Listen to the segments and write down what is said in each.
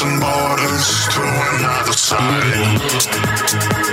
crossing borders to another side.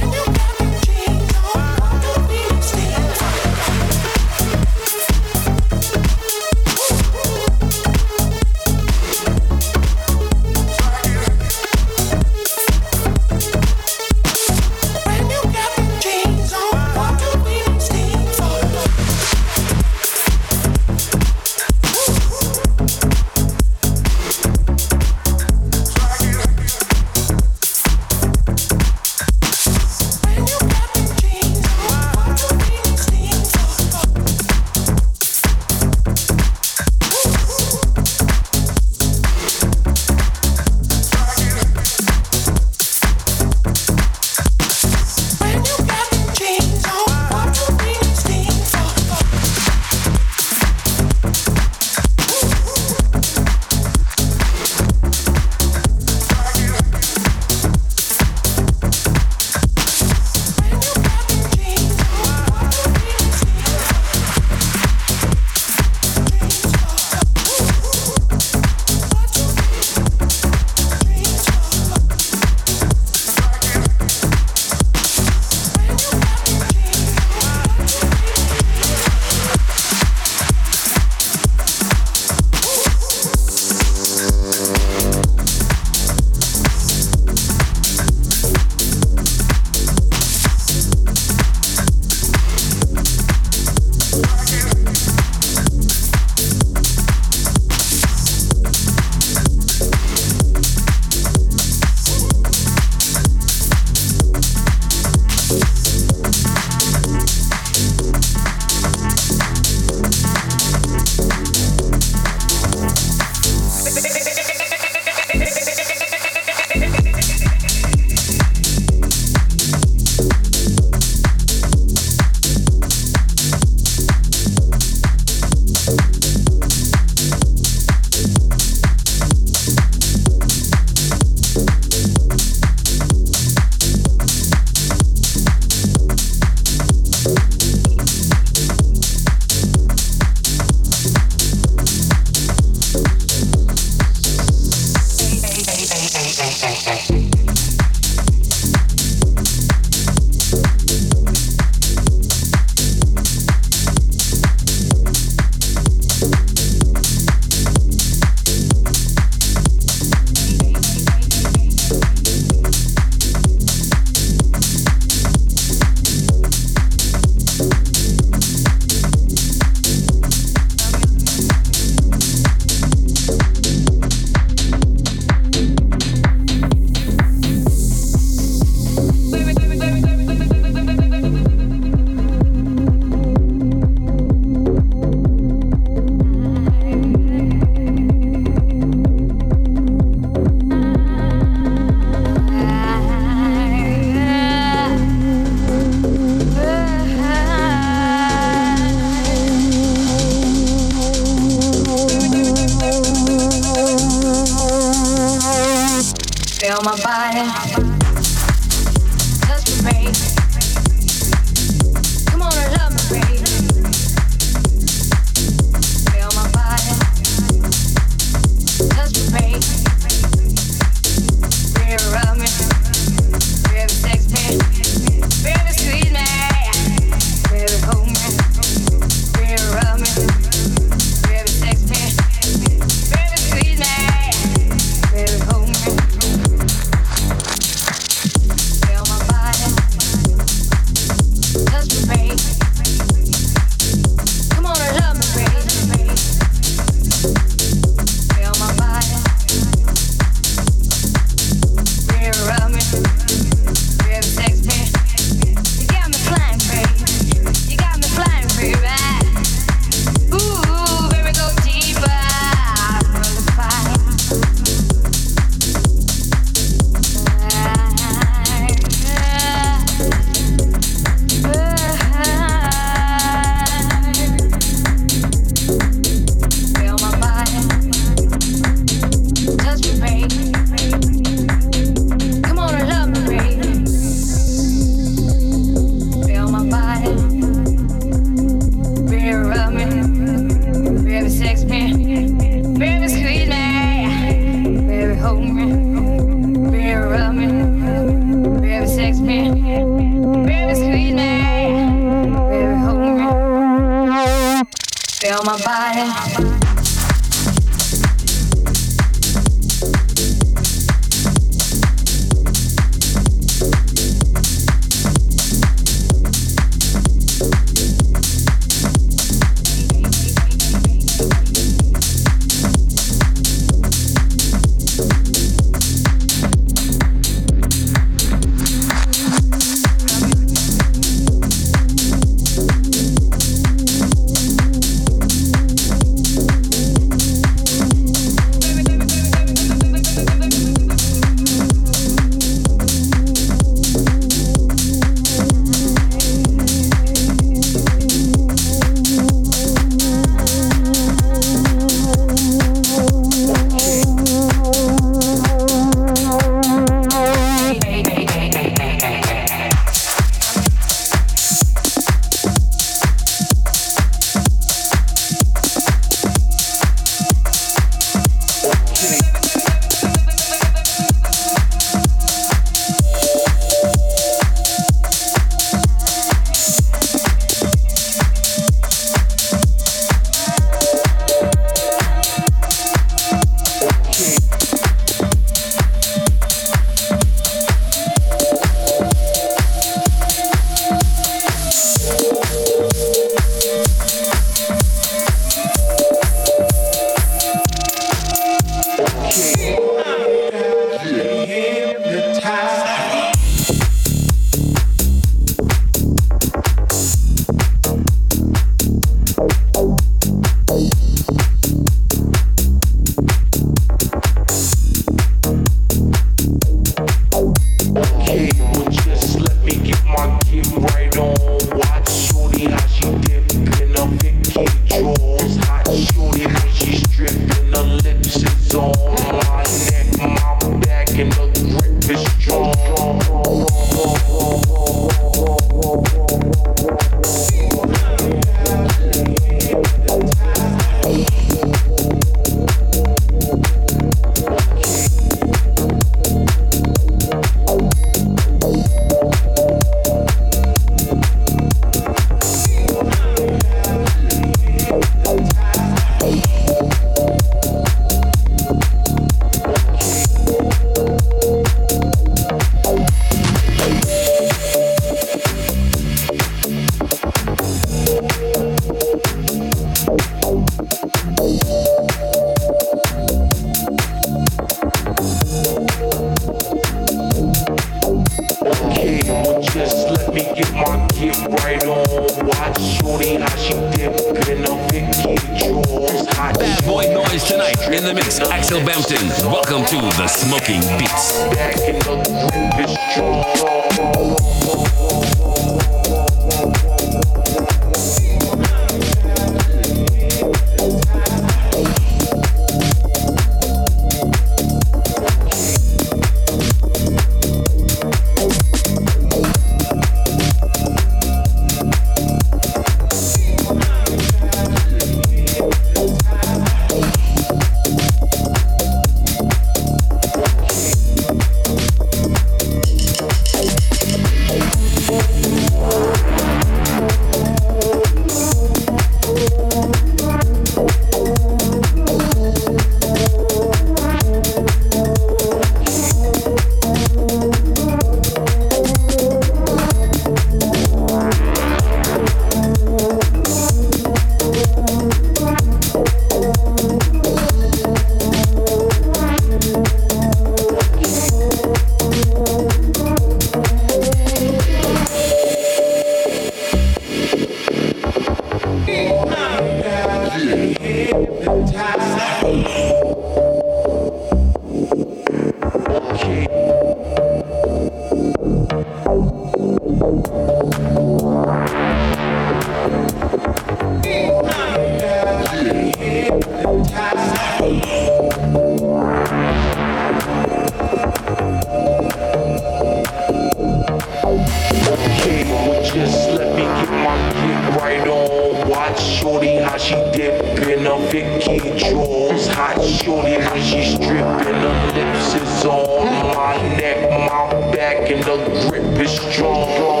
controls. Hot shorty when she's dripping, her lips is on my neck, my back, and the grip is strong.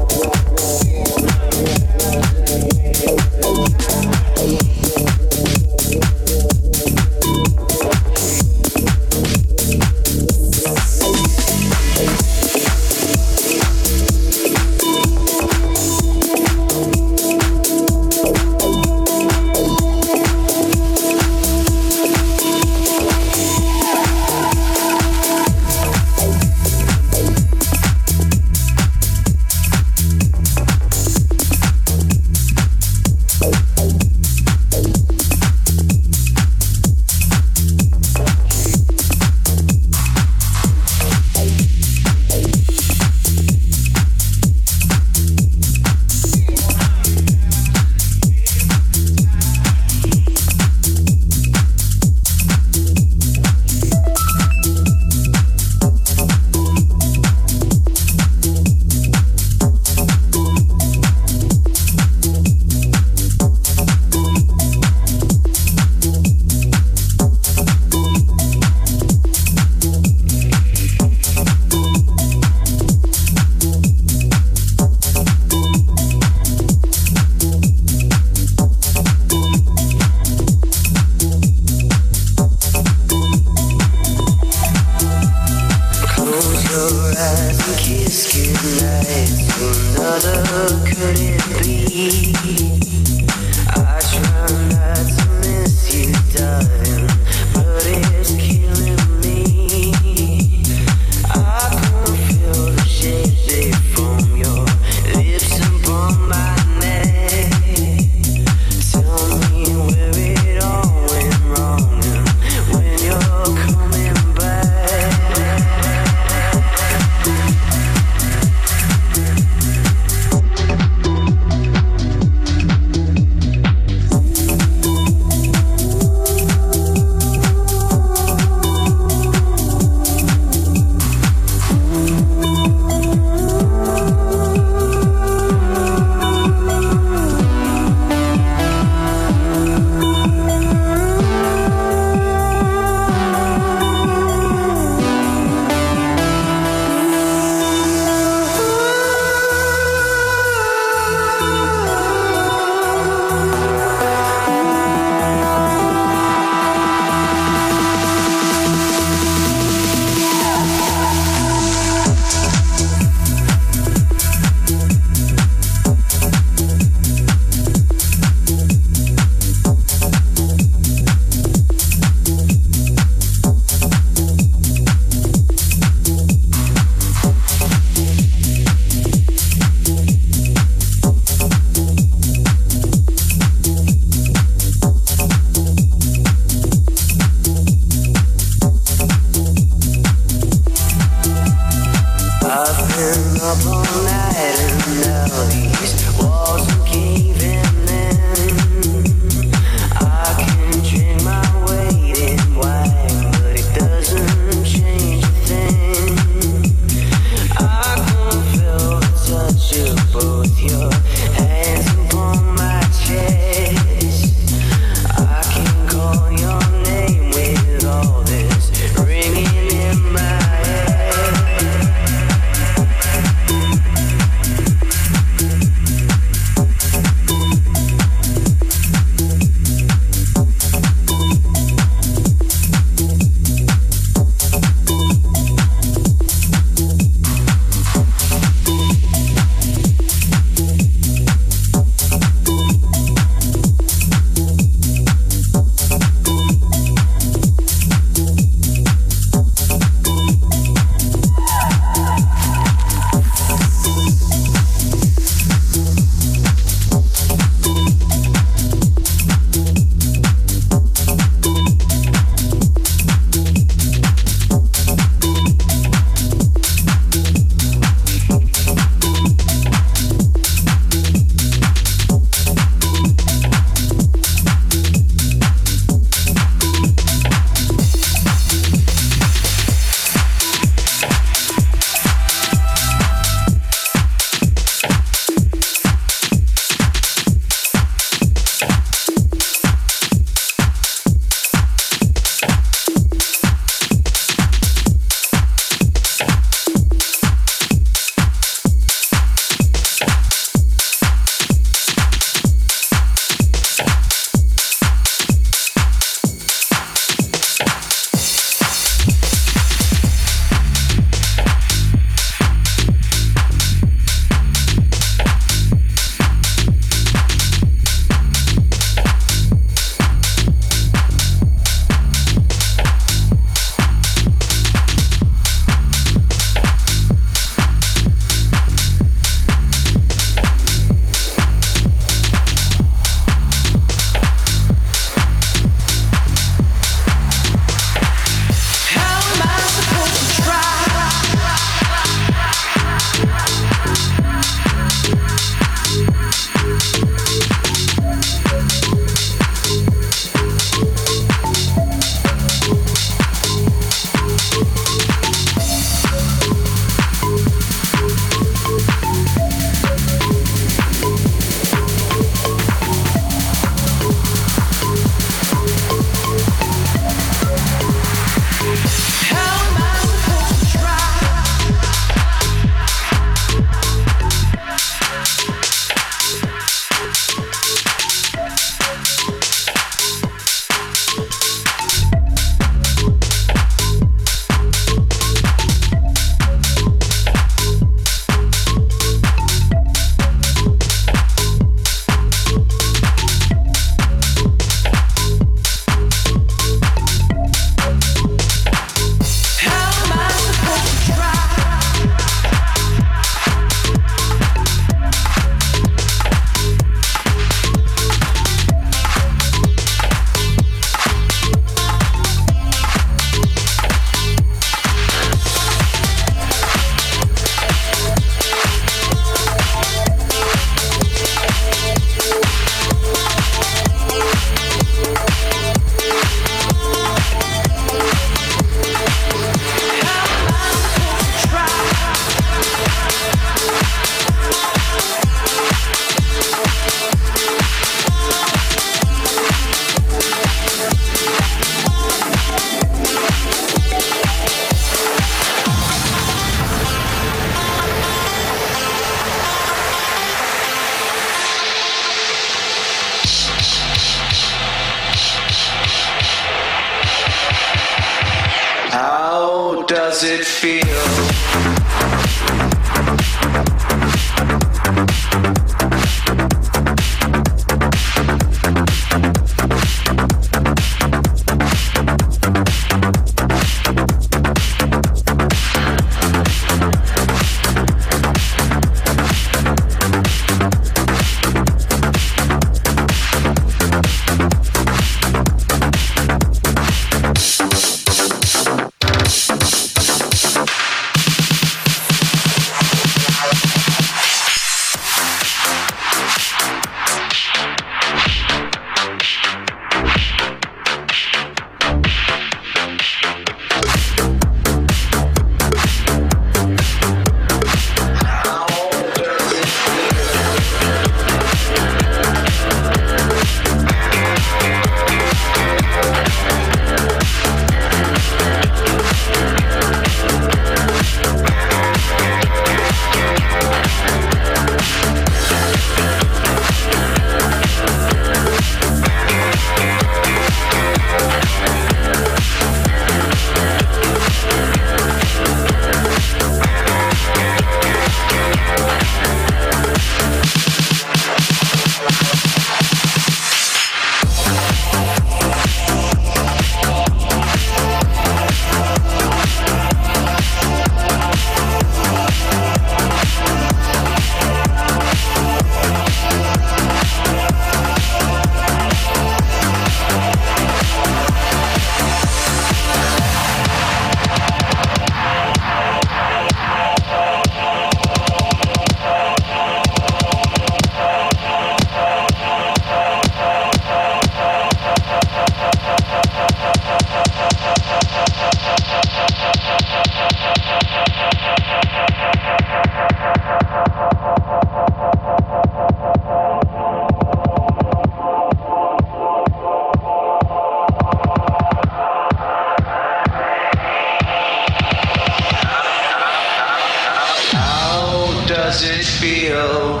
does it feel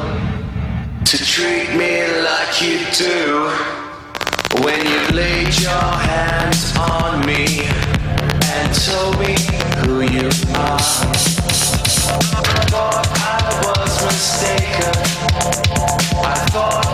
to treat me like you do when you laid your hands on me and told me who you are? I thought I was mistaken. I thought.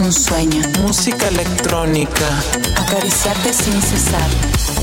Un sueño. Música electrónica. Acariciarte sin cesar.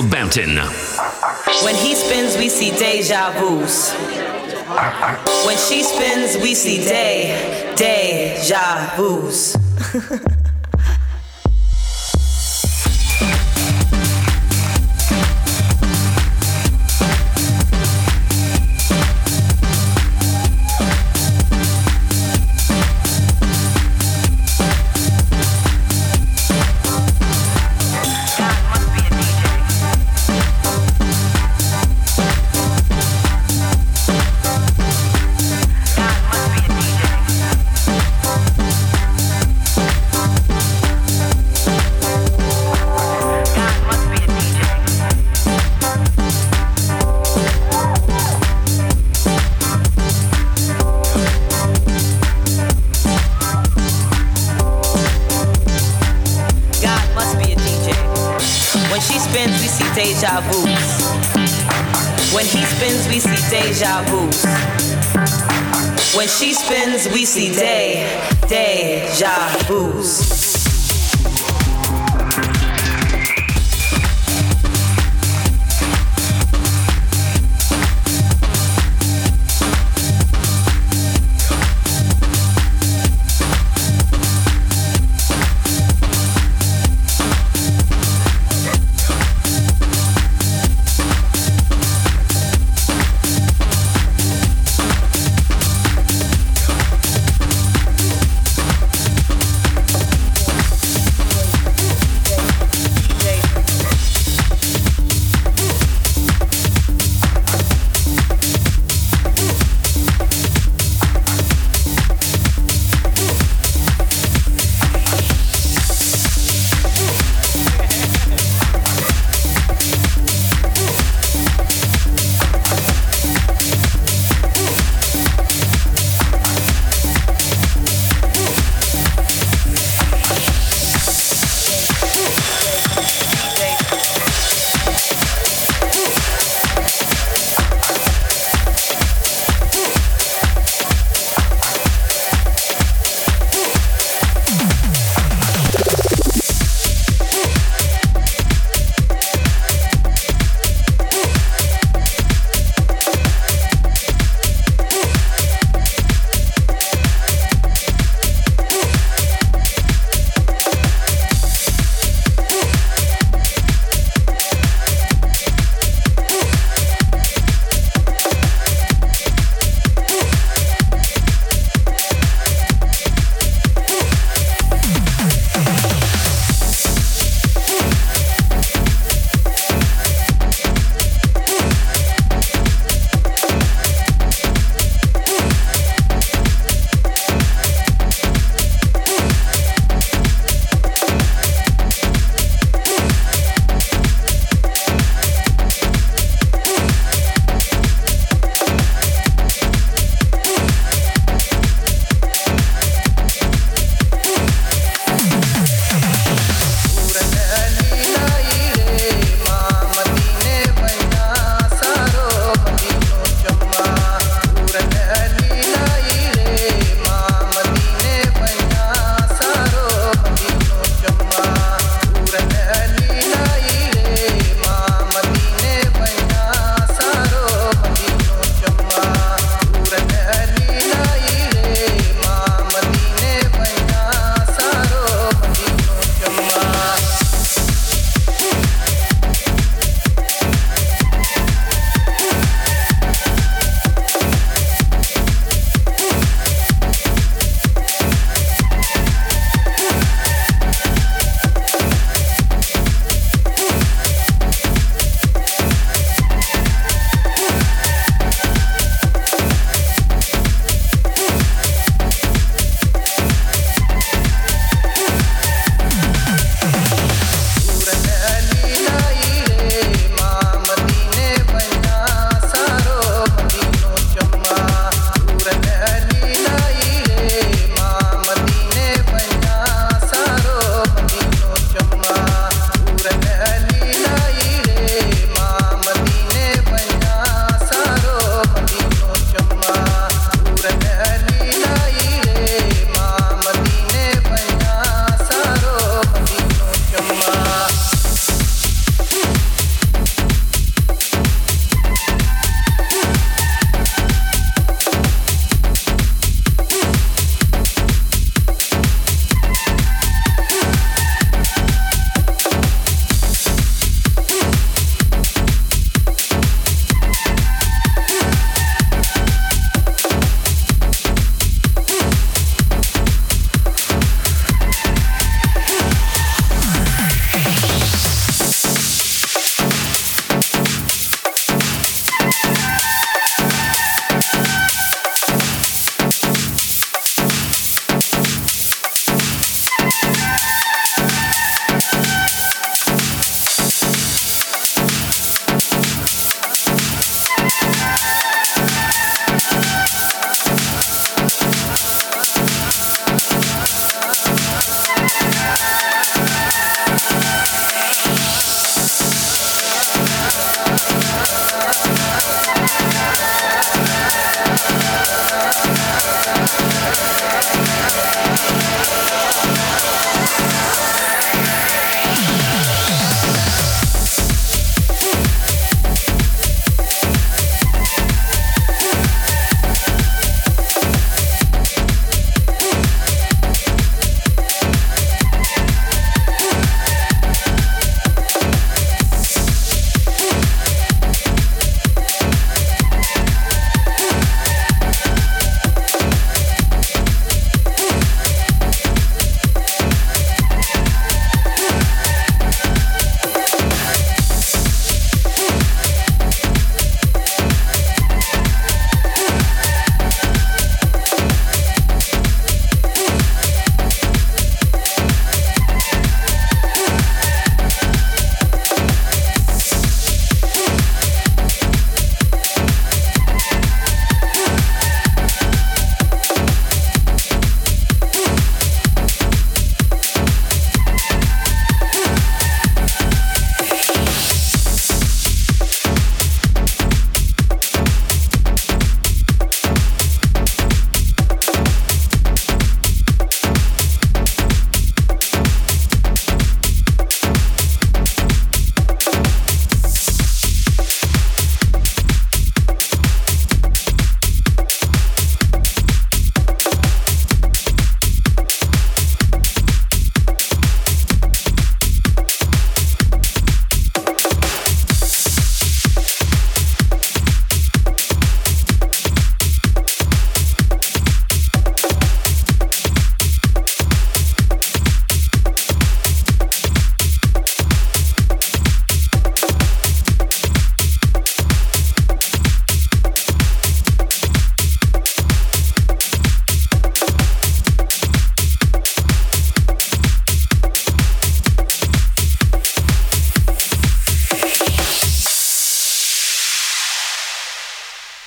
Michael Bampton. deja. When he spins, we see deja vu. When she spins, we see day, day, deja vu's.